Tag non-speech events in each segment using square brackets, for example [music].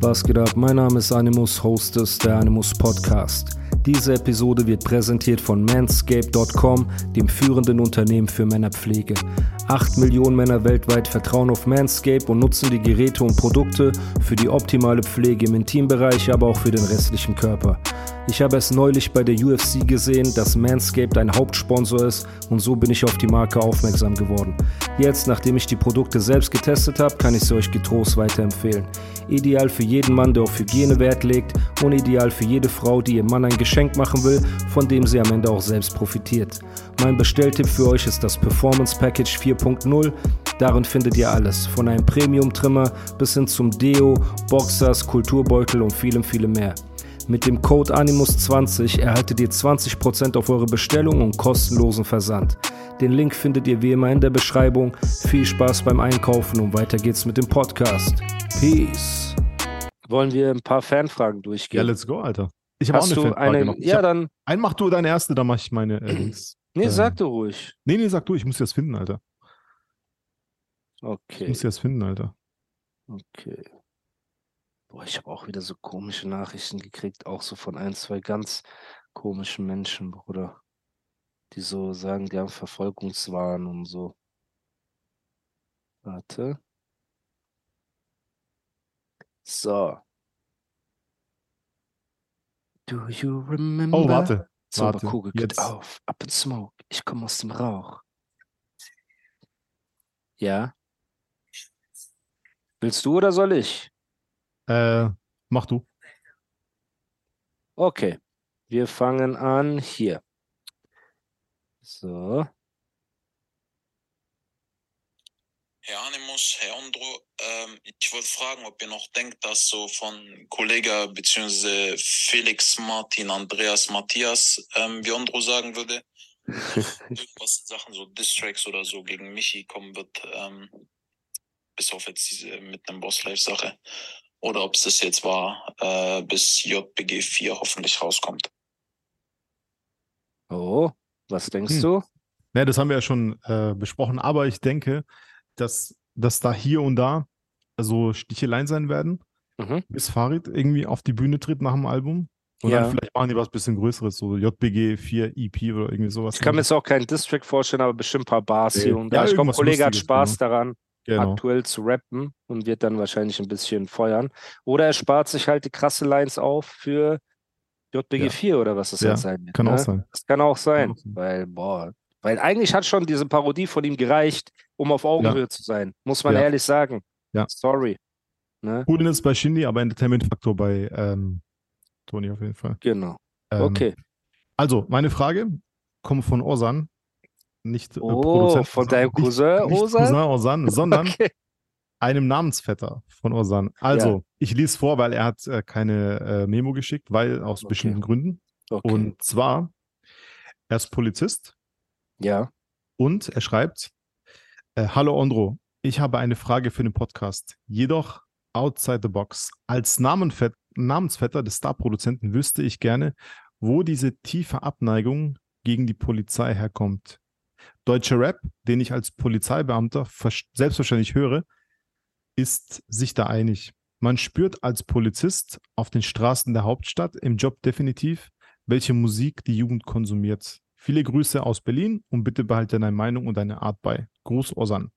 Was geht ab? Mein Name ist Animus, Host des der Animus Podcast. Diese Episode wird präsentiert von manscape.com, dem führenden Unternehmen für Männerpflege. 8 Millionen Männer weltweit vertrauen auf Manscape und nutzen die Geräte und Produkte für die optimale Pflege im Intimbereich, aber auch für den restlichen Körper. Ich habe es neulich bei der UFC gesehen, dass Manscaped ein Hauptsponsor ist und so bin ich auf die Marke aufmerksam geworden. Jetzt, nachdem ich die Produkte selbst getestet habe, kann ich sie euch getrost weiterempfehlen. Ideal für jeden Mann, der auf Hygiene Wert legt und ideal für jede Frau, die ihrem Mann ein Geschenk machen will, von dem sie am Ende auch selbst profitiert. Mein Bestelltipp für euch ist das Performance Package 4.0. Darin findet ihr alles, von einem Premium-Trimmer bis hin zum Deo, Boxers, Kulturbeutel und vielem, vielem mehr. Mit dem Code Animus20 erhaltet ihr 20% auf eure Bestellung und kostenlosen Versand. Den Link findet ihr wie immer in der Beschreibung. Viel Spaß beim Einkaufen und weiter geht's mit dem Podcast. Peace. Wollen wir ein paar Fanfragen durchgehen? Ja, let's go, Alter. Ich habe auch Hast eine du Fanfrage eine? noch. Ich Ja, hab, dann. einen mach du deine erste, dann mach ich meine äh, Links. Nee, Ähm, sag du ruhig. Nee, nee, sag du, ich muss das finden, Alter. Ich Okay. muss das finden, Alter. Okay. Boah, ich habe auch wieder so komische Nachrichten gekriegt, auch so von ein, zwei ganz komischen Menschen, Bruder. Die so sagen, die haben Verfolgungswahn und so. Warte. So. Do you remember? Oh, warte. So, warte. Kugel, geht Jetzt. auf. Up in smoke. Ich komme aus dem Rauch. Ja? Willst du oder soll ich? Äh, mach du. Okay, wir fangen an hier. So, Herr Animus, Herr Andro, ähm, ich wollte fragen, ob ihr noch denkt, dass so von Kollege bzw. Felix Martin Andreas Matthias, ähm, wie Andro sagen würde, [laughs] irgendwas in Sachen so Distracks oder so gegen Michi kommen wird, ähm, bis auf jetzt diese mit einem Boss Live Sache. Oder ob es das jetzt war, äh, bis JBG 4 hoffentlich rauskommt. oh, was denkst Hm. du? Ne, das haben wir ja schon äh, besprochen, aber ich denke, dass, dass da hier und da so Sticheleien sein werden, Mhm. bis Farid irgendwie auf die Bühne tritt nach dem Album. Und Ja. dann vielleicht machen die was bisschen Größeres, so JBG 4 EP oder irgendwie sowas. Ich kann mir jetzt auch keinen District vorstellen, aber bestimmt ein paar Bars Nee. hier und Ja, da. ich glaube, Kollege hat Lustiges, Spaß daran, genau. aktuell zu rappen und wird dann wahrscheinlich ein bisschen feuern. Oder er spart sich halt die krasse Lines auf für JBG Ja. 4 oder was das Ja, jetzt sein wird. kann auch ne? sein. Das kann auch sein, auch sein. weil, boah, weil eigentlich hat schon diese Parodie von ihm gereicht, um auf Augenhöhe zu sein, muss man Ja. ehrlich sagen. Ja. Sorry. Ne? Ist bei Shindy, aber Entertainment-Faktor bei ähm, Toni auf jeden Fall. Genau. Ähm, Okay. Also, meine Frage kommt von Osan. Nicht äh, Oh, Produzent von deinem Cousin nicht Osan? Cousin Osan, [laughs] sondern Okay. einem Namensvetter von Osan. Also, ich lese vor, weil er hat äh, keine äh, Memo geschickt, weil aus Okay. bestimmten Gründen. okay. Und zwar, er ist Polizist ja. und er schreibt, äh, Hallo Ondro, ich habe eine Frage für den Podcast. Jedoch outside the box. Als Namenfett, Namensvetter des Starproduzenten wüsste ich gerne, wo diese tiefe Abneigung gegen die Polizei herkommt. Deutscher Rap, den ich als Polizeibeamter vers- selbstverständlich höre, ist sich da einig. Man spürt als Polizist auf den Straßen der Hauptstadt im Job definitiv, welche Musik die Jugend konsumiert. Viele Grüße aus Berlin und bitte behalte deine Meinung und deine Art bei. Gruß Osan.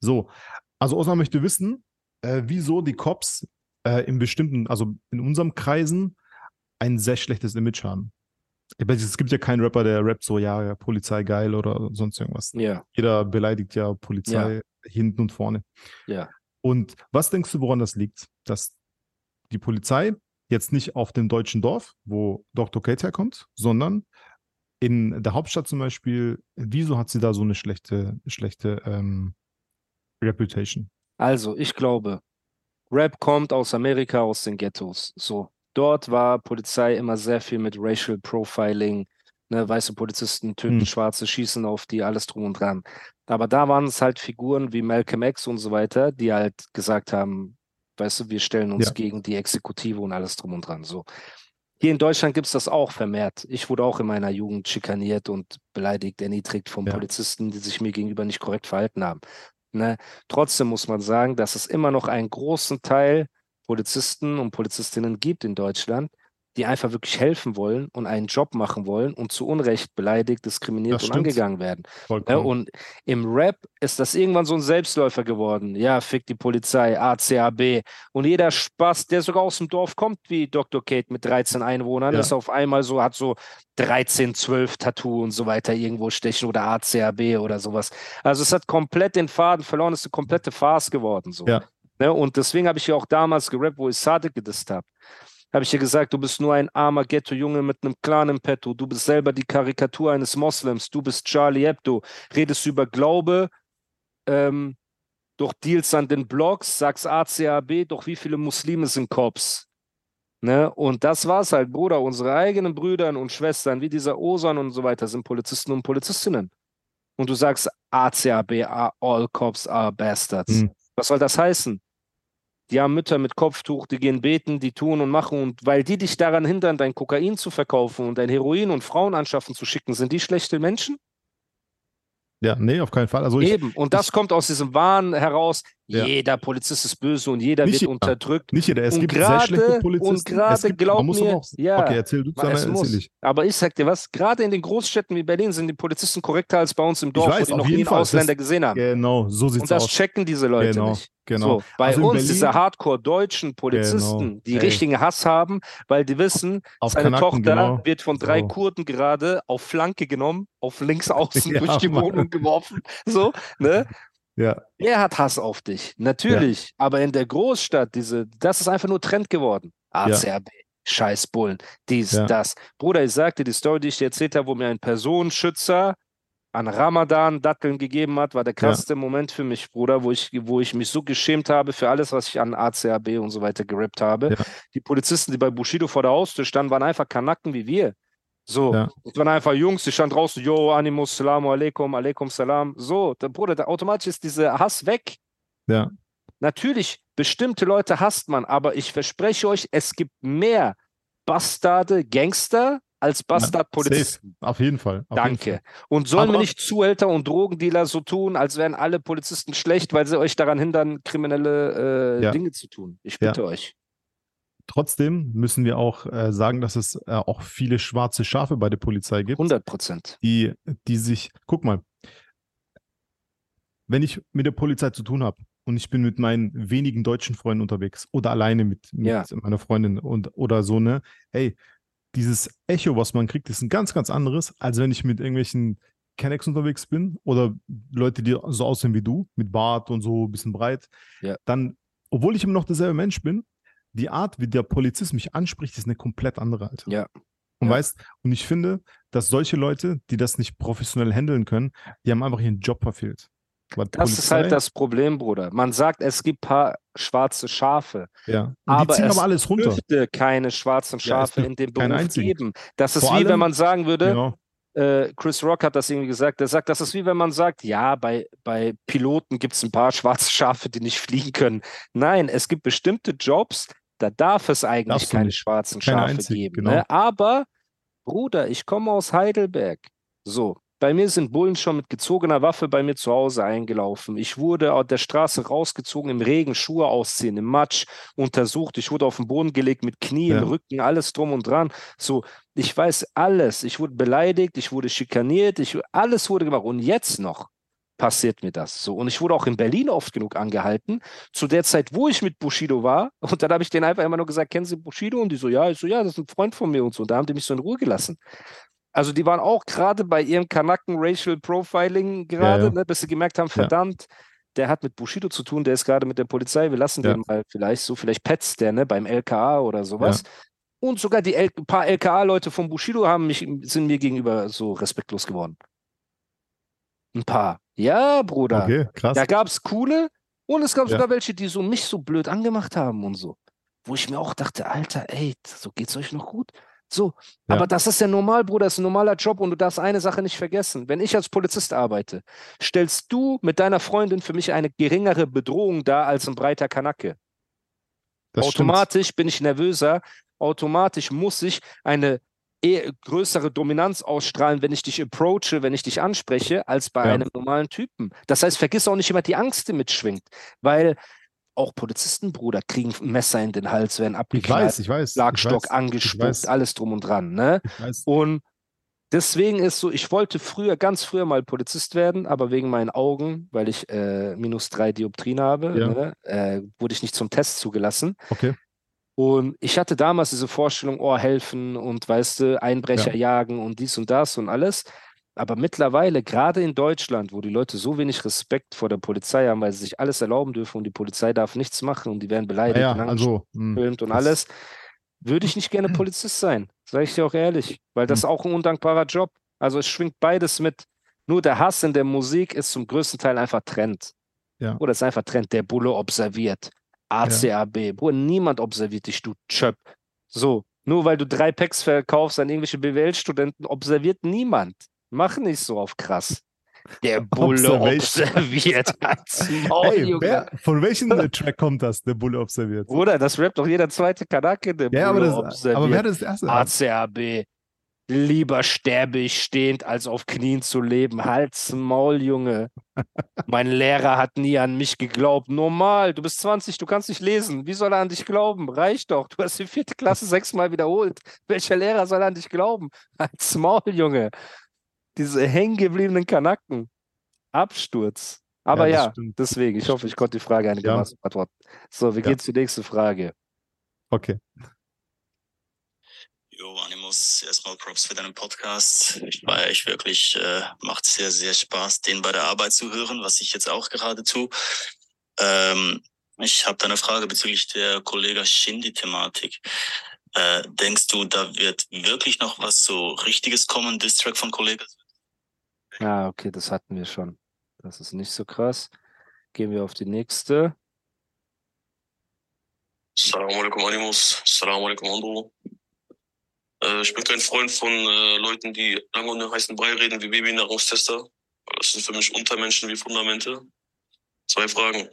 So, also Osan möchte wissen, äh, wieso die Cops äh, in bestimmten, also in unserem Kreisen, ein sehr schlechtes Image haben. Es gibt ja keinen Rapper, der rappt so, ja, ja, Polizei geil oder sonst irgendwas. Ja. Jeder beleidigt ja Polizei hinten und vorne. Ja. Und was denkst du, woran das liegt? Dass die Polizei jetzt nicht auf dem deutschen Dorf, wo Dr. Kate herkommt, sondern in der Hauptstadt zum Beispiel, wieso hat sie da so eine schlechte, schlechte, ähm, Reputation. Also, ich glaube, Rap kommt aus Amerika, aus den Ghettos. So, dort war Polizei immer sehr viel mit Racial Profiling. Ne, weiße Polizisten töten Hm. Schwarze, schießen auf die, alles drum und dran. Aber da waren es halt Figuren wie Malcolm X und so weiter, die halt gesagt haben, weißt du, wir stellen uns Ja. gegen die Exekutive und alles drum und dran. So. Hier in Deutschland gibt es das auch vermehrt. Ich wurde auch in meiner Jugend schikaniert und beleidigt, erniedrigt von Ja. Polizisten, die sich mir gegenüber nicht korrekt verhalten haben. Ne? Trotzdem muss man sagen, dass es immer noch einen großen Teil Polizisten und Polizistinnen gibt in Deutschland, die einfach wirklich helfen wollen und einen Job machen wollen und zu Unrecht beleidigt, diskriminiert und angegangen werden. Ja, Vollkommen. und im Rap ist das irgendwann so ein Selbstläufer geworden. Ja, fick die Polizei, ACAB. Und jeder Spaß, der sogar aus dem Dorf kommt, wie Dr. Kate mit 13 Einwohnern, Ja. ist auf einmal so, hat so 13, 12 Tattoo und so weiter irgendwo stechen oder ACAB oder sowas. Also es hat komplett den Faden verloren, es ist eine komplette Farce geworden. So. Ja. Ne? Und deswegen habe ich ja auch damals gerappt, wo ich Sadiq gedisst habe. Habe ich ja gesagt, du bist nur ein armer Ghetto-Junge mit einem Clan im Petto. Du bist selber die Karikatur eines Moslems. Du bist Charlie Hebdo. Redest über Glaube, ähm, durch Deals an den Blogs, sagst ACAB, doch wie viele Muslime sind Cops? Ne? Und das war's halt, Bruder. Unsere eigenen Brüder und Schwestern, wie dieser Osan und so weiter, sind Polizisten und Polizistinnen. Und du sagst ACAB, all cops are bastards. Hm. Was soll das heißen? Die haben Mütter mit Kopftuch, die gehen beten, die tun und machen. Und weil die dich daran hindern, dein Kokain zu verkaufen und dein Heroin und Frauen anschaffen zu schicken, sind die schlechte Menschen? Ja, nee, auf keinen Fall. Also ich, Eben. Und das kommt aus diesem Wahn heraus, Ja. jeder Polizist ist böse und jeder wird jeder. unterdrückt. nicht jeder. Es und gibt gerade- sehr schlechte und Polizisten. Es gerade glaub man muss mir, auch, ja, okay, erzähl du, Es dann erzähl muss. ich. Aber ich sag dir was, gerade in den Großstädten wie Berlin sind die Polizisten korrekter als bei uns im Dorf, weiß, wo die noch nie einen. Ausländer Das- gesehen haben. Genau, so sieht's Und das aus. checken diese Leute Genau, nicht. Genau. So, bei Also uns, diese Hardcore-deutschen Polizisten, Genau. die Ey. richtigen Hass haben, weil die wissen, Auf seine Kanaken, Tochter genau. wird von drei So. Kurden gerade auf Flanke genommen, auf links [laughs] außen Ja, durch die Mann. Wohnung geworfen. So, ne? Ja, Er hat Hass auf dich, natürlich. Aber in der Großstadt, diese, das ist einfach nur Trend geworden. ACRB, scheiß Bullen, dies, Ja. das. Bruder, ich sagte die Story, die ich dir erzählt habe, wo mir ein Personenschützer an Ramadan Datteln gegeben hat, war der krasseste Moment für mich, Bruder, wo ich, wo ich mich so geschämt habe für alles, was ich an ACAB und so weiter gerippt habe. Ja. Die Polizisten, die bei Bushido vor der Haustür standen, waren einfach Kanacken wie wir. So, Ja. das waren einfach Jungs, die standen draußen, yo, Animus, Salamu alaikum, alaikum salam. So, der Bruder, da automatisch ist dieser Hass weg. ja, Natürlich, bestimmte Leute hasst man, aber ich verspreche euch, es gibt mehr Bastarde, Gangster als Bastard-Polizisten. auf jeden Fall. Auf jeden Danke. Fall. Und sollen wir nicht Zuhälter und Drogendealer so tun, als wären alle Polizisten schlecht, weil sie euch daran hindern, kriminelle äh, Ja. Dinge zu tun? Ich Ja. bitte euch. Trotzdem müssen wir auch äh, sagen, dass es äh, auch viele schwarze Schafe bei der Polizei gibt. 100 Prozent. die, die sich, guck mal, wenn ich mit der Polizei zu tun habe und ich bin mit meinen wenigen deutschen Freunden unterwegs oder alleine mit, mit Ja. meiner Freundin und oder so, ne, ey, dieses Echo, was man kriegt, ist ein ganz, ganz anderes, als wenn ich mit irgendwelchen Kennex unterwegs bin oder Leute, die so aussehen wie du, mit Bart und so ein bisschen breit. Ja. Dann, obwohl ich immer noch derselbe Mensch bin, die Art, wie der Polizist mich anspricht, ist eine komplett andere, Alter. Ja. Und Ja. weißt, und ich finde, dass solche Leute, die das nicht professionell handeln können, die haben einfach ihren Job verfehlt. Das ist halt das Problem, Bruder. Man sagt, es gibt paar schwarze Schafe. Ja. Aber die ziehen es aber alles runter. dürfte keine schwarzen Ja, Schafe dürfte in dem Beruf einzigen. geben. Das ist Vor wie wenn allem- man sagen würde, Genau. äh, Chris Rock hat das irgendwie gesagt, der sagt, das ist wie wenn man sagt, ja, bei, bei Piloten gibt es ein paar [laughs] schwarze Schafe, die nicht fliegen können. Nein, es gibt bestimmte Jobs, da darf es eigentlich keine nicht. schwarzen Keine Schafe einzigen, geben. genau. Ne? Aber, Bruder, ich komme aus Heidelberg. So, bei mir sind Bullen schon mit gezogener Waffe bei mir zu Hause eingelaufen. Ich wurde auf der Straße rausgezogen, im Regen, Schuhe ausziehen, im Matsch untersucht. Ich wurde auf den Boden gelegt mit Knie Ja. im Rücken, alles drum und dran. So, ich weiß alles. Ich wurde beleidigt, ich wurde schikaniert, ich, alles wurde gemacht. Und jetzt noch passiert mir das so. Und ich wurde auch in Berlin oft genug angehalten, zu der Zeit, wo ich mit Bushido war. Und dann habe ich denen einfach immer nur gesagt, kennen Sie Bushido? Und die so, ja, ich so, ja, das ist ein Freund von mir und so. Und da haben die mich so in Ruhe gelassen. Also die waren auch gerade bei ihrem Kanaken Racial Profiling gerade, ja. Ne, bis sie gemerkt haben, verdammt, der hat mit Bushido zu tun, der ist gerade mit der Polizei, wir lassen Ja. den mal vielleicht so, vielleicht petzt der, ne, beim LKA oder sowas. Und sogar die L paar LKA-Leute von Bushido haben mich, sind mir gegenüber so respektlos geworden. Ein paar. Ja, Bruder. Okay, krass. Da gab es coole und es gab Ja. sogar welche, die so mich so blöd angemacht haben und so. Wo ich mir auch dachte, Alter, ey, so geht's euch noch gut? So, Ja. aber das ist ja normal, Bruder, das ist ein normaler Job und du darfst eine Sache nicht vergessen. Wenn ich als Polizist arbeite, stellst du mit deiner Freundin für mich eine geringere Bedrohung dar als ein breiter Kanacke. Das stimmt. automatisch bin ich nervöser, automatisch muss ich eine eher größere Dominanz ausstrahlen, wenn ich dich approache, wenn ich dich anspreche, als bei Ja. einem normalen Typen. Das heißt, vergiss auch nicht immer die Angst, die mitschwingt, weil auch Polizisten, Bruder, kriegen Messer in den Hals, werden Ich abgeknallt, weiß, ich weiß. Schlagstock angespuckt, alles drum und dran. Ne? Und deswegen ist so, ich wollte früher, ganz früher mal Polizist werden, aber wegen meinen Augen, weil ich äh, minus drei Dioptrien habe, Ja. ne, äh, wurde ich nicht zum Test zugelassen. Okay. Und ich hatte damals diese Vorstellung, oh, helfen und weißt du, Einbrecher jagen und dies und das und alles. Aber mittlerweile, gerade in Deutschland, wo die Leute so wenig Respekt vor der Polizei haben, weil sie sich alles erlauben dürfen und die Polizei darf nichts machen und die werden beleidigt Ja, und ja, also. mh, angefilmt und alles, würde ich nicht gerne [clears throat] Polizist sein, sage ich dir auch ehrlich, weil das ist auch ein undankbarer Job. Also es schwingt beides mit. Nur der Hass in der Musik ist zum größten Teil einfach Trend. Ja. Oder ist einfach Trend, der Bulle observiert. ACAB. Bruder, niemand observiert dich, du Chöp. So, nur weil du drei Packs verkaufst an irgendwelche BWL-Studenten, observiert niemand. Mach nicht so auf krass. Der Bulle observiert. [laughs] Maul, Ey, von welchem [laughs] Track kommt das, der Bulle observiert? Bruder, das rappt doch jeder zweite Kanake, der Ja, aber, Bulle das, observiert. aber wer hat das erste? ACAB. Lieber sterbe ich stehend, als auf Knien zu leben. Halt's Maul, Junge. [laughs] Mein Lehrer hat nie an mich geglaubt. Normal, du bist 20, du kannst nicht lesen. Wie soll er an dich glauben? Reicht doch. Du hast die vierte Klasse sechsmal wiederholt. Welcher Lehrer soll an dich glauben? Halt's Maul, Junge. Diese hängen gebliebenen Kanacken. Absturz. Aber Ja, ja, deswegen, ich hoffe, ich konnte die Frage einigermaßen beantworten. So, wir Ja. gehen zur nächsten Frage. Okay. Jo, Animus, erstmal Props für deinen Podcast. Ich feiere ich wirklich, äh, macht sehr, sehr Spaß, den bei der Arbeit zu hören, was ich jetzt auch gerade tue. Ähm, ich habe da eine Frage bezüglich der Kollega Shindy-Thematik. Äh, denkst du, da wird wirklich noch was so Richtiges kommen, Distrack von Kollega? Ah, okay, das hatten wir schon. Das ist nicht so krass. Gehen wir auf die nächste. Assalamu alaikum Animus, Assalamu alaikum Andro. Äh, ich bin kein Freund von äh, Leuten, die lange den heißen Brei reden wie Babynahrungstester. Das sind für mich Untermenschen wie Fundamente. Zwei Fragen.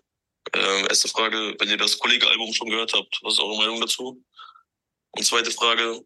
Ähm, erste Frage, wenn ihr das Kollege-Album schon gehört habt, was ist eure Meinung dazu? Und zweite Frage,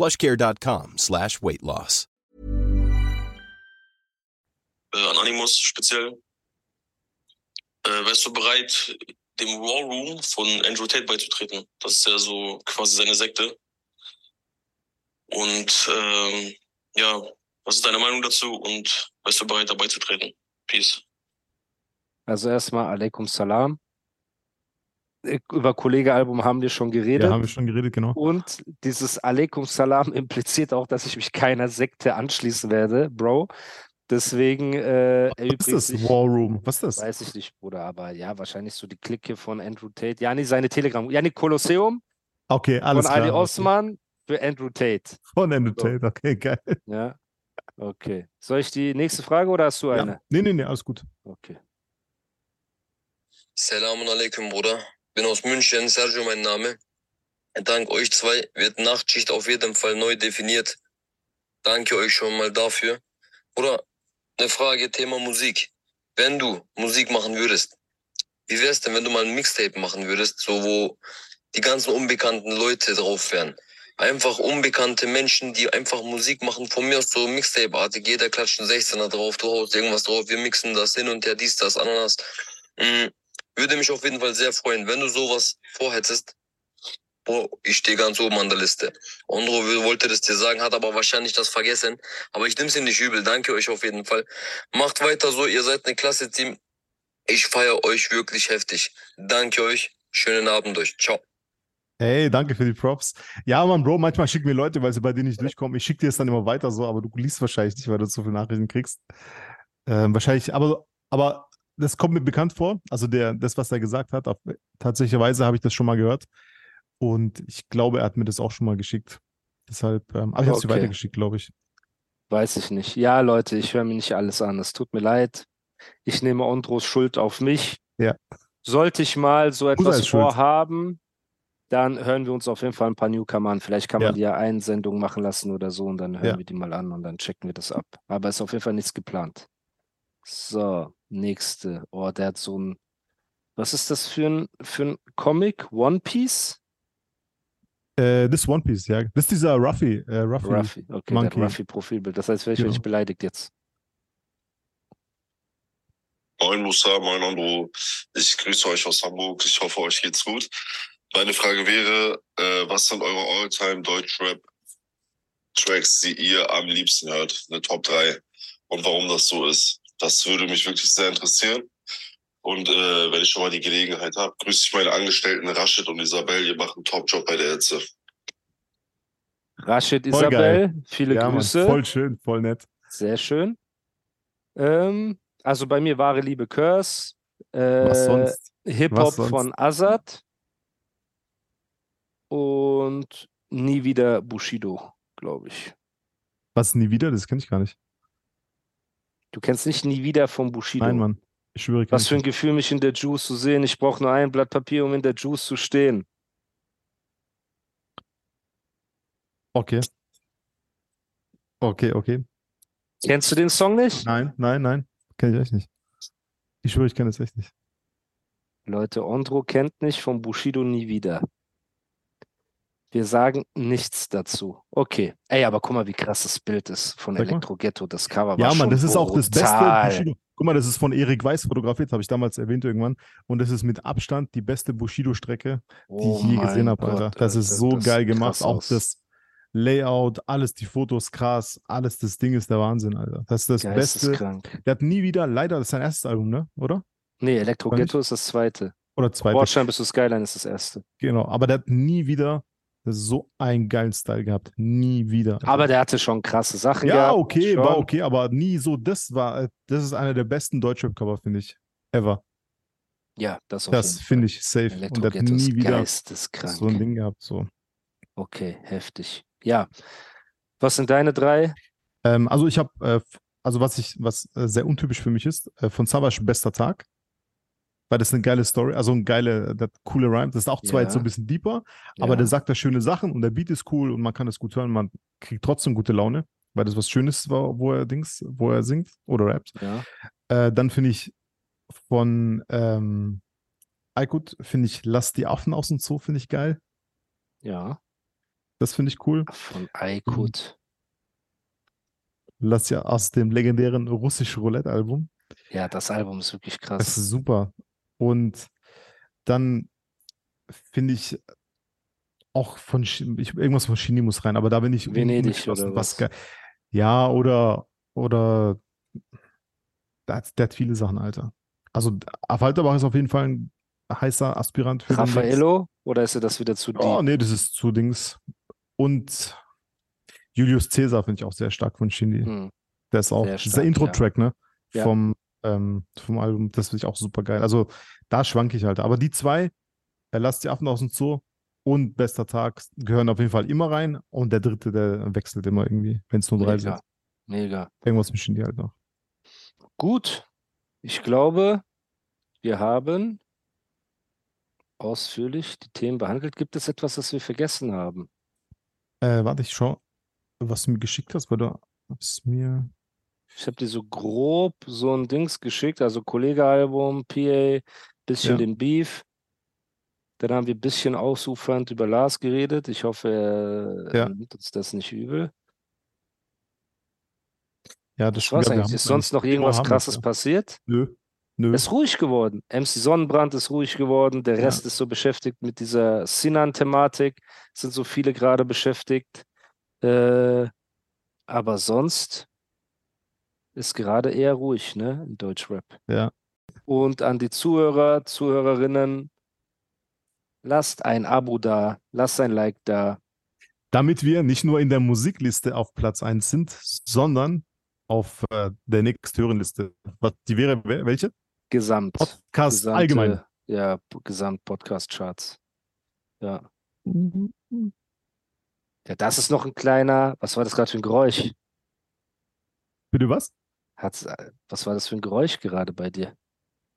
plushcare.com slash weight loss. äh, an Animus speziell. Äh, wärst du bereit, dem War Room von Andrew Tate beizutreten? Das ist ja so quasi seine Sekte. Und ähm, ja, was ist deine Meinung dazu und wärst du bereit, da beizutreten? Peace. Also erstmal Alaikum Salam. Äh, Über Kollege-Album haben wir schon geredet. Ja, haben wir schon geredet, genau. Und dieses Alaikum Salam [laughs] impliziert auch, dass ich mich keiner Sekte anschließen werde, Bro. Deswegen äh, Was ist das? sich, War Room. Was ist das? weiß ich nicht, Bruder, aber ja, wahrscheinlich so die Clique von Andrew Tate. Jani, seine Telegram. Jani Kolosseum Okay, alles von klar. Ali okay. Osman für Andrew Tate. Von Andrew Tate, okay, geil. Ja. Okay. Soll ich die nächste Frage oder hast du eine? Ja. Nee, nee, nee, alles gut. Okay. Selamun Aleyküm, Bruder. Bin aus München, Sergio mein Name. Dank euch zwei wird Nachtschicht auf jeden Fall neu definiert. Danke euch schon mal dafür. Bruder, eine Frage, Thema Musik. wenn du Musik machen würdest, wie wär's denn, wenn du mal ein Mixtape machen würdest, so wo die ganzen unbekannten Leute drauf wären? Einfach unbekannte Menschen, die einfach Musik machen, von mir aus so Mixtape-artig, jeder klatscht einen 16er drauf, du haust irgendwas drauf, wir mixen das hin und her, dies, das, Ananas. Mhm. Würde mich auf jeden Fall sehr freuen, wenn du sowas vorhättest. Boah, ich stehe ganz oben an der Liste. Will- wollte das dir sagen, hat aber wahrscheinlich das vergessen. Aber ich nehme es nicht übel. Danke euch auf jeden Fall. Macht weiter so, ihr seid eine klasse Team. Ich feiere euch wirklich heftig. Danke euch. Schönen Abend euch. Ciao. Hey, danke für die Props. Ja, Mann, Bro, manchmal schicken mir Leute, weil sie bei denen nicht durchkommen. Ich schicke dir es dann immer weiter so, aber du liest wahrscheinlich nicht, weil du so viele Nachrichten kriegst. Ähm, wahrscheinlich, aber, aber das kommt mir bekannt vor. Also der, das, was er gesagt hat, auf, tatsächlicherweise habe ich das schon mal gehört. Und ich glaube, er hat mir das auch schon mal geschickt. Deshalb, ähm, aber ich habe es dir Okay. weitergeschickt, glaube ich. Weiß ich nicht. Ja, Leute, ich höre mir nicht alles an. Es tut mir leid. Ich nehme Ondros Schuld auf mich. Ja. Sollte ich mal so etwas vorhaben, dann hören wir uns auf jeden Fall ein paar Newcomer an. Vielleicht kann man Ja. die ja Einsendung machen lassen oder so und dann hören Ja. wir die mal an und dann checken wir das ab. Aber ist auf jeden Fall nichts geplant. So, nächste. Oh, der hat so ein. Was ist das für ein, für ein Comic? One Piece? Äh, das One Piece, ja. Das ist dieser Ruffy. Äh, Ruffy. Ruffy. Okay, der Monkey. Ruffy-Profilbild. Das heißt, werde ich Genau. beleidigt jetzt. Moin Musa, moin Andro. Ich grüße euch aus Hamburg. Ich hoffe, euch geht's gut. Meine Frage wäre, äh, was sind eure All-Time Deutschrap-Tracks, die ihr am liebsten hört? Eine Top 3. Und warum das so ist. Das würde mich wirklich sehr interessieren. Und äh, wenn ich schon mal die Gelegenheit habe, grüße ich meine Angestellten Rashid und Isabel. Ihr macht einen Top-Job bei der Hitze. Rashid Voll Isabel, viele Ja, Mann, Grüße. voll schön, voll nett. Sehr schön. Ähm, also bei mir wahre Liebe Curse, Was äh, sonst? Hip-Hop von Azad und nie wieder Bushido, glaube ich. Was nie wieder? Das kenne ich gar nicht. Du kennst nicht nie wieder von Bushido. Nein, Mann. Ich schwöre, Was für ein. Gefühl, mich in der Juice zu sehen. Ich brauche nur ein Blatt Papier, um in der Juice zu stehen. Okay. Okay, okay. Kennst du den Song nicht? Nein, nein, nein. Kenne ich echt nicht. Ich schwöre, ich kenne es echt nicht. Leute, Ondro kennt nicht von Bushido nie wieder. Wir sagen nichts dazu. Okay. Ey, aber guck mal, wie krass das Bild ist von. Elektro Ghetto. Das Cover war Ja, Mann, das ist auch das beste. Guck mal, das ist von Erik Weiß fotografiert, habe ich damals erwähnt irgendwann. Und das ist mit Abstand die beste Bushido-Strecke, die Oh ich je gesehen habe, Alter. Das ist so das geil gemacht. Auch das Layout, alles, die Fotos krass, alles, das Ding ist der Wahnsinn, Alter. Das ist das Beste. Der hat nie wieder, leider, das ist sein erstes Album, ne? Oder? Nee, nicht? Ghetto ist das zweite. Oder zweite. Bordstein bis Skyline ist das erste. Genau. Aber der hat nie wieder so einen geilen Style gehabt. Nie wieder. Aber der hatte schon krasse Sachen Ja, gehabt. okay, schon. war okay, aber nie so. Das war, das ist einer der besten Deutschrap-Cover, finde ich. Ever. Ja, das Das finde ich safe. Und hat nie wieder so ein Ding gehabt. So. Okay, heftig. Ja. Was sind deine drei? Ähm, also ich habe, äh, also was ich, was äh, sehr untypisch für mich ist, äh, von Savage Bester Tag. Weil das eine geile Story, also ein geile, das coole Rhyme. Das ist auch zwar jetzt so Ja. ein bisschen deeper, aber Ja. der sagt da schöne Sachen und der Beat ist cool und man kann das gut hören. Man kriegt trotzdem gute Laune, weil das was Schönes war, wo er Dings, wo er singt oder rappt. Ja. Äh, dann finde ich von ähm, Aykut, finde ich Lass die Affen aus dem Zoo, finde ich geil. Ja. Das finde ich cool. Von Aykut. Lass ja aus dem legendären russisch Roulette-Album. Ja, das Album ist wirklich Das krass. ist super. Und dann finde ich auch von ich, irgendwas von Chini muss rein, aber da bin ich Venedig oder was was? Ja, oder oder der hat, der hat viele Sachen, Alter. Also Afalterbach ist auf jeden Fall ein heißer Aspirant für. Raffaello? Oder ist dir das wieder zu Oh, nee, das ist zu Dings. Und Julius Caesar finde ich auch sehr stark von Shindy. Hm. Der ist auch, Sehr dieser stark, Intro-Track, ne? Ja. Vom, ähm, vom Album, das finde ich auch super geil. Also da schwanke ich halt. Aber die zwei, er lasst die Affen aus dem Zoo und Bester Tag gehören auf jeden Fall immer rein. Und der dritte, der wechselt immer irgendwie, wenn es nur drei Mega. sind. Mega. Irgendwas mit Shindy halt noch. Gut. Ich glaube, wir haben ausführlich die Themen behandelt. Gibt es etwas, das wir vergessen haben? Äh, warte, ich schau, was du mir geschickt hast, weil du hast mir. Ich habe dir so grob so ein Dings geschickt, also Kollege-Album, PA, bisschen Ja. den Beef. Dann haben wir ein bisschen ausufernd über Lars geredet. Ich hoffe, er, Ja. nimmt uns das nicht übel. Ja, das war's Ja, eigentlich. Ist sonst noch irgendwas Krasses ja. passiert? Nö. Nö. Es ist ruhig geworden. MC Sonnenbrand ist ruhig geworden. Der Ja. Rest ist so beschäftigt mit dieser Sinan-Thematik. Sind so viele gerade beschäftigt. Äh, aber sonst ist gerade eher ruhig, ne? In Deutschrap. Ja. Und an die Zuhörer, Zuhörerinnen, lasst ein Abo da, lasst ein Like da. Damit wir nicht nur in der Musikliste auf Platz 1 sind, sondern auf äh, der nächsthöheren Liste. Was, die wäre wel- welche? Gesamt. Podcast gesamte- allgemein. Ja, P- Gesamt-Podcast-Charts. Ja. Ja, das ist noch ein kleiner. Was war das gerade für ein Geräusch? Bitte was? Hat's, äh, was war das für ein Geräusch gerade bei dir?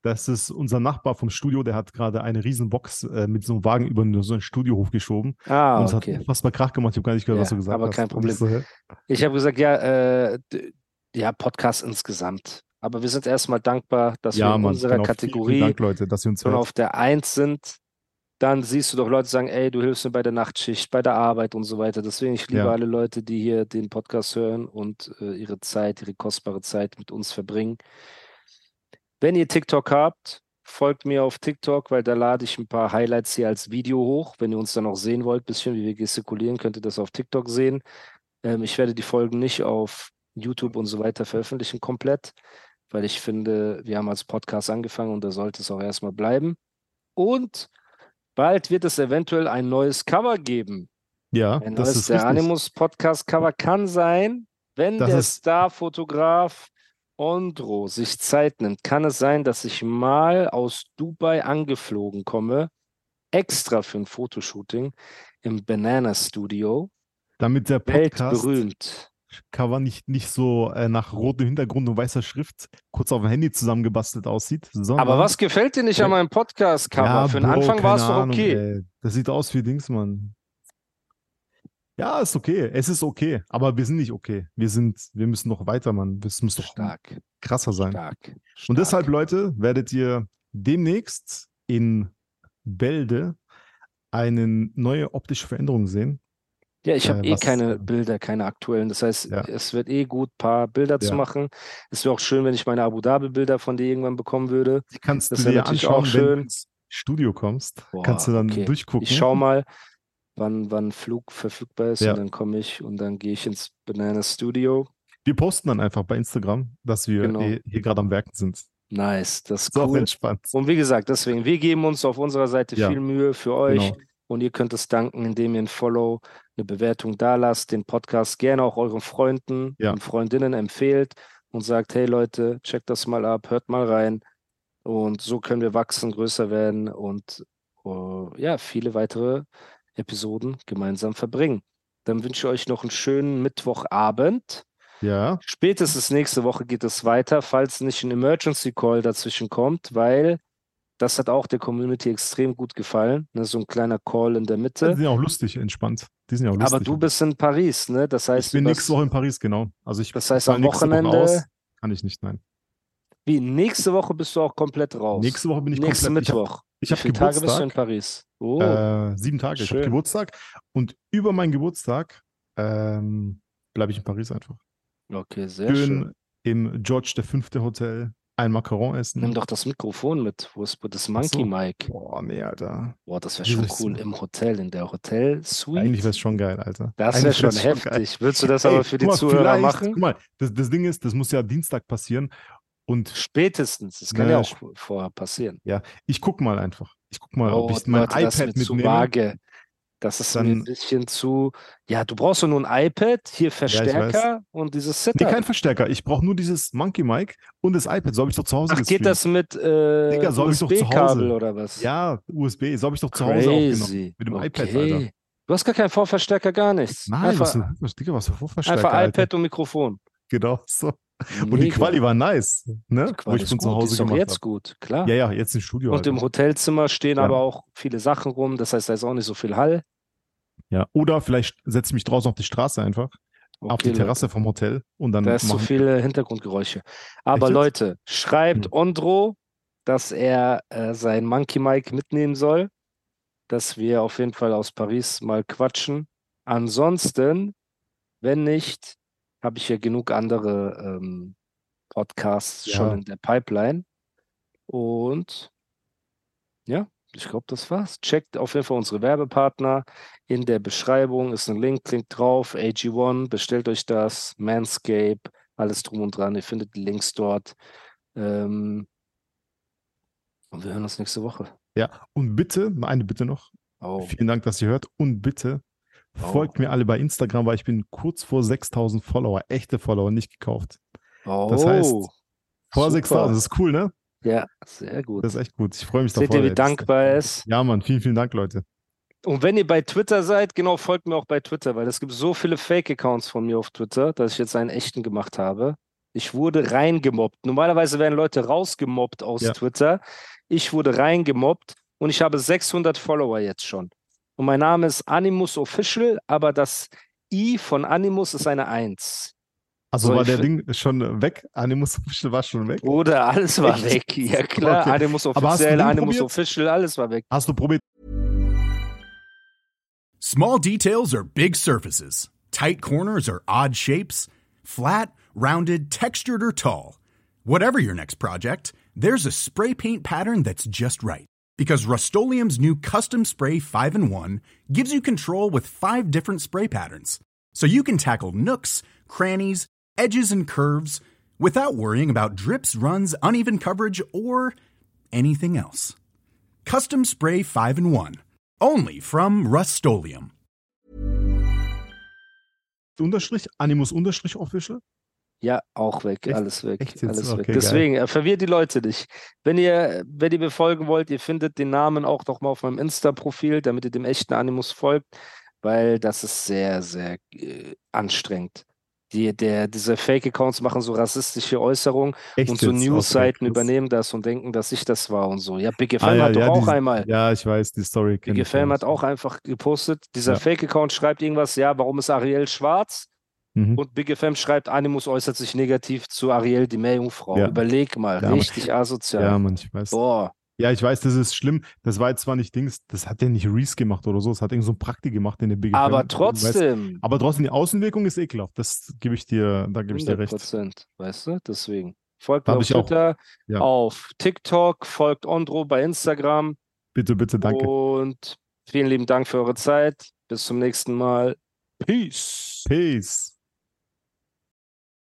Das ist unser Nachbar vom Studio, der hat gerade eine Riesenbox äh, mit so einem Wagen über so ein Studiohof geschoben. Ah, und es okay. hat unfassbar Krach gemacht. Ich habe gar nicht gehört, Ja, was du gesagt aber hast. kein Und Problem. ich So? Ich habe gesagt, ja, äh, ja, Podcast insgesamt. Aber wir sind erstmal dankbar, dass wir ja, in Mann. unserer genau. Kategorie Vielen Dank, Leute, dass ihr uns schon hört. auf der Eins sind. Dann siehst du doch Leute sagen, ey, du hilfst mir bei der Nachtschicht, bei der Arbeit und so weiter. Deswegen, ich liebe Ja. alle Leute, die hier den Podcast hören und äh, ihre Zeit, ihre kostbare Zeit mit uns verbringen. Wenn ihr TikTok habt, folgt mir auf TikTok, weil da lade ich ein paar Highlights hier als Video hoch. Wenn ihr uns dann auch sehen wollt, bisschen wie wir gestikulieren, könnt ihr das auf TikTok sehen. Ähm, ich werde die Folgen nicht auf YouTube und so weiter veröffentlichen komplett, weil ich finde, wir haben als Podcast angefangen und da sollte es auch erstmal bleiben. Und bald wird es eventuell ein neues Cover geben. Ja, Ein das neues ist der. Animus Podcast Cover kann sein, wenn Das der Starfotograf Ondro sich Zeit nimmt, kann es sein, dass ich mal aus Dubai angeflogen komme, extra für ein Fotoshooting im Banana Studio, Damit der Podcast weltberühmt. Cover nicht, nicht so äh, nach rotem Hintergrund und weißer Schrift kurz auf dem Handy zusammengebastelt aussieht. Aber was gefällt dir nicht an Ja. meinem Podcast-Cover? Ja, Für den Bro, Anfang war es doch okay. ey. Das sieht aus wie Dings, Mann. Ja, ist okay. Es ist okay. Aber wir sind nicht okay. Wir sind, wir müssen noch weiter, Mann. Es muss doch Stark, krasser sein. stark. Und stark. deshalb, Leute, werdet ihr demnächst in Bälde eine neue optische Veränderung sehen. Ja, ich habe äh, eh was, keine äh, Bilder, keine aktuellen. Das heißt, Ja. es wird eh gut, ein paar Bilder zu Ja. machen. Es wäre auch schön, wenn ich meine Abu Dhabi-Bilder von dir irgendwann bekommen würde. Die kannst Das du dir natürlich anschauen, auch wenn du schön. ins Studio kommst. Boah, kannst du dann okay. durchgucken. Ich schaue mal, wann, wann Flug verfügbar ist Ja. und dann komme ich und dann gehe ich ins Banana Studio. Wir posten dann einfach bei Instagram, dass wir Genau. eh- hier gerade am Werken sind. Nice, das ist cool. entspannt. Und wie gesagt, deswegen, wir geben uns auf unserer Seite Ja. viel Mühe für euch. Genau. Und ihr könnt es danken, indem ihr ein Follow, eine Bewertung da lasst, den Podcast gerne auch euren Freunden Ja. und Freundinnen empfehlt und sagt, hey Leute, checkt das mal ab, hört mal rein. Und so können wir wachsen, größer werden und äh, ja, viele weitere Episoden gemeinsam verbringen. Dann wünsche ich euch noch einen schönen Mittwochabend. Ja, Spätestens nächste Woche geht es weiter, falls nicht ein Emergency Call dazwischen kommt, weil das hat auch der Community extrem gut gefallen. Ne, so ein kleiner Call in der die Mitte. sind ja auch lustig, entspannt. Die sind ja auch lustig. Aber du bist in Paris, ne? Das heißt, ich bin nächste Woche in Paris, genau. Also ich Das heißt, am Woche Wochenende- aus. Kann ich nicht, nein. wie nächste Woche bist du auch komplett raus. Nächste Woche bin ich Nächsten komplett. Mittwoch. Ich Wie habe viele hab Tage bist du in. Paris? Oh, Äh, sieben Tage. Ich habe schön. Geburtstag. Und über meinen Geburtstag ähm, bleibe ich in Paris einfach. okay, sehr schön. Schön im George V. Hotel ein Macaron essen. Nimm doch das Mikrofon mit. Wo ist das Monkey so. Mic? Boah, nee, Alter. Boah, das wäre schon cool im Hotel, in der Hotel-Suite. Eigentlich wäre es schon geil, Alter. Das wäre schon heftig. Willst du das Ey, aber für die mal, Zuhörer machen? Guck mal, das, das Ding ist, das muss ja Dienstag passieren. Und Spätestens. Das kann Ne, ja auch vorher passieren. ich guck mal einfach. Ich guck mal, Oh, ob ich mein Leute, das iPad zu mitnehme. vage. Das ist mir ein Dann- bisschen zu. Ja, du brauchst doch nur ein iPad, hier Verstärker und dieses Nee, Setup. kein Verstärker. Ich brauche nur dieses Monkey Mic und das iPad. So habe ich doch zu Hause Ach, geht das mit äh, Digga, so hab ich doch zu USB-Kabel oder was? Ja, USB. So habe ich doch zu Hause aufgenommen. Crazy. Mit dem okay. iPad, Alter. Du hast gar keinen Vorverstärker, gar nichts. Nein, einfach, was, Digga, was für Vorverstärker, einfach Alter. iPad und Mikrofon. Genau, so. Und die Mega. Quali war nice, ne? Die Wo Quali ich ist von zu gut, die Hause ist gemacht jetzt habe. gut, klar. Ja, ja, jetzt im Studio. Und Alter. im Hotelzimmer stehen Ja. aber auch viele Sachen rum. Das heißt, da ist auch nicht so viel Hall. Ja, oder vielleicht setze ich mich draußen auf die Straße einfach. auf die Okay, Terrasse vom Hotel und dann Da ist machen- viele Hintergrundgeräusche. Aber jetzt? Leute, schreibt Hm. Ondro, dass er äh, sein Monkey Mike mitnehmen soll, dass wir auf jeden Fall aus Paris mal quatschen. Ansonsten, wenn nicht, habe ich ja genug andere ähm, Podcasts schon Ja. in der Pipeline. Und ja, ich glaube, das war's. Checkt auf jeden Fall unsere Werbepartner. In der Beschreibung ist ein Link, klickt drauf, AG1, bestellt euch das, Manscape, alles drum und dran. Ihr findet die Links dort. Ähm, und wir hören uns nächste Woche. Ja, und bitte, eine Bitte noch. Oh, Vielen Dank, dass ihr hört. Und bitte Oh. folgt mir alle bei Instagram, weil ich bin kurz vor 6000 Follower, echte Follower, nicht gekauft. oh Das heißt, Vor super. 6000, das ist cool, ne? Ja, sehr gut. Das ist echt gut. Ich freue mich Seht davor. ihr, wie dankbar er ist? Ja, Mann, vielen, vielen Dank, Leute. Und wenn ihr bei Twitter seid, genau, folgt mir auch bei Twitter, weil es gibt so viele Fake-Accounts von mir auf Twitter, dass ich jetzt einen echten gemacht habe. Ich wurde reingemobbt. Normalerweise werden Leute rausgemobbt aus Ja. Twitter. Ich wurde reingemobbt und ich habe 600 Follower jetzt schon. Und mein Name ist Animus Official, aber das I von Animus ist eine 1. Also So, war der Ding schon weg? Animus Official war schon weg? Oder alles war Echt? weg. Ja [laughs] klar, Okay. Animus Aber hast du Official, Animus probiert? Official, alles war weg. Hast du probiert? Small details are big surfaces. Tight corners are odd shapes. Flat, rounded, textured, or tall. Whatever your next project, there's a spray paint pattern that's just right. Because Rust new Custom Spray 5 in 1 gives you control with five different spray patterns. So you can tackle nooks, crannies, edges, and curves without worrying about drips, runs, uneven coverage, or anything else. Custom Spray 5 in 1. Only from Rust Unterstrich? Animus Unterstrich Official? Ja, auch weg, Echt? alles weg, Echt jetzt? alles Okay, weg. geil. Deswegen, äh, verwirrt die Leute nicht. Wenn ihr, wenn ihr mir folgen wollt, ihr findet den Namen auch noch mal auf meinem Insta-Profil, damit ihr dem echten Animus folgt, weil das ist sehr, sehr äh, anstrengend. Die, der, diese Fake-Accounts machen so rassistische Äußerungen Echt und so? News-Seiten übernehmen das und denken, dass ich das war und so. Ja, Big Ah, FM ja, hat doch ja, auch diese- einmal. Ja, ich weiß, die Story. Big FM hat auch einfach gepostet, dieser. Fake-Account schreibt irgendwas, ja, warum ist Ariel schwarz? Mhm. Und Big FM schreibt, Animus äußert sich negativ zu Ariel, die Meerjungfrau. Überleg mal, richtig asozial. Ja, Mann, ich weiß. Boah, Ja, ich weiß, das ist schlimm. Das war jetzt zwar nicht Dings, das hat ja nicht Reese gemacht oder so, das hat irgend so ein Prakti gemacht in der Big aber. Du weißt, trotzdem, aber trotzdem, die Außenwirkung ist ekelhaft. Das gebe ich dir, da gebe ich dir 100 recht. Prozent, weißt du? Deswegen. Folgt mir auf. Twitter, Ja. auf TikTok, folgt Ondro bei Instagram Bitte, bitte, danke. und vielen lieben Dank für eure Zeit. Bis zum nächsten Mal. Peace. Peace.